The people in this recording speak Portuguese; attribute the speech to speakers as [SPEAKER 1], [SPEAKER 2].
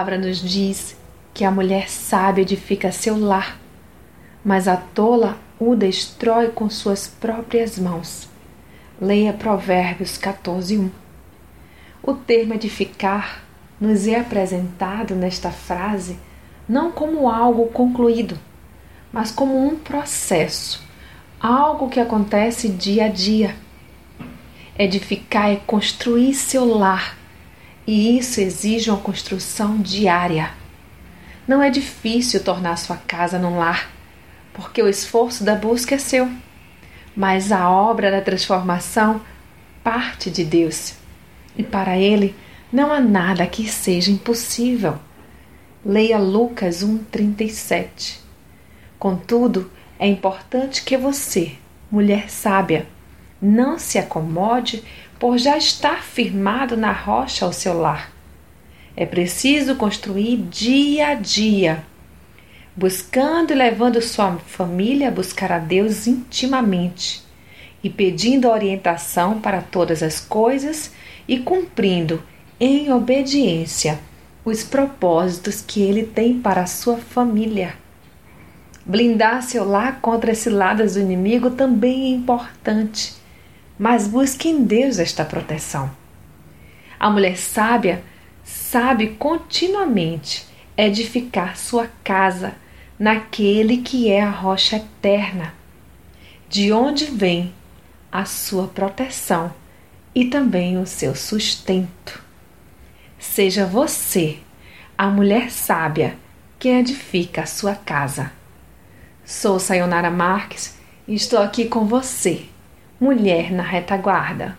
[SPEAKER 1] palavra nos diz que a mulher sábia edifica seu lar, mas a tola o destrói com suas próprias mãos. Leia Provérbios 14, 1. O termo edificar nos é apresentado nesta frase não como algo concluído, mas como um processo, algo que acontece dia a dia. Edificar é construir seu lar, e isso exige uma construção diária. Não é difícil tornar sua casa num lar, porque o esforço da busca é seu, mas a obra da transformação parte de Deus, e para Ele não há nada que seja impossível. Leia Lucas 1,37. Contudo, é importante que você, mulher sábia, não se acomode por já estar firmado na rocha ao seu lar. É preciso construir dia a dia, buscando e levando sua família a buscar a Deus intimamente e pedindo orientação para todas as coisas e cumprindo em obediência os propósitos que ele tem para a sua família. Blindar seu lar contra as ciladas do inimigo também é importante, mas busque em Deus esta proteção. A mulher sábia sabe continuamente edificar sua casa naquele que é a rocha eterna, de onde vem a sua proteção e também o seu sustento. Seja você a mulher sábia que edifica a sua casa. Sou Sayonara Marques e estou aqui com você, mulher na retaguarda.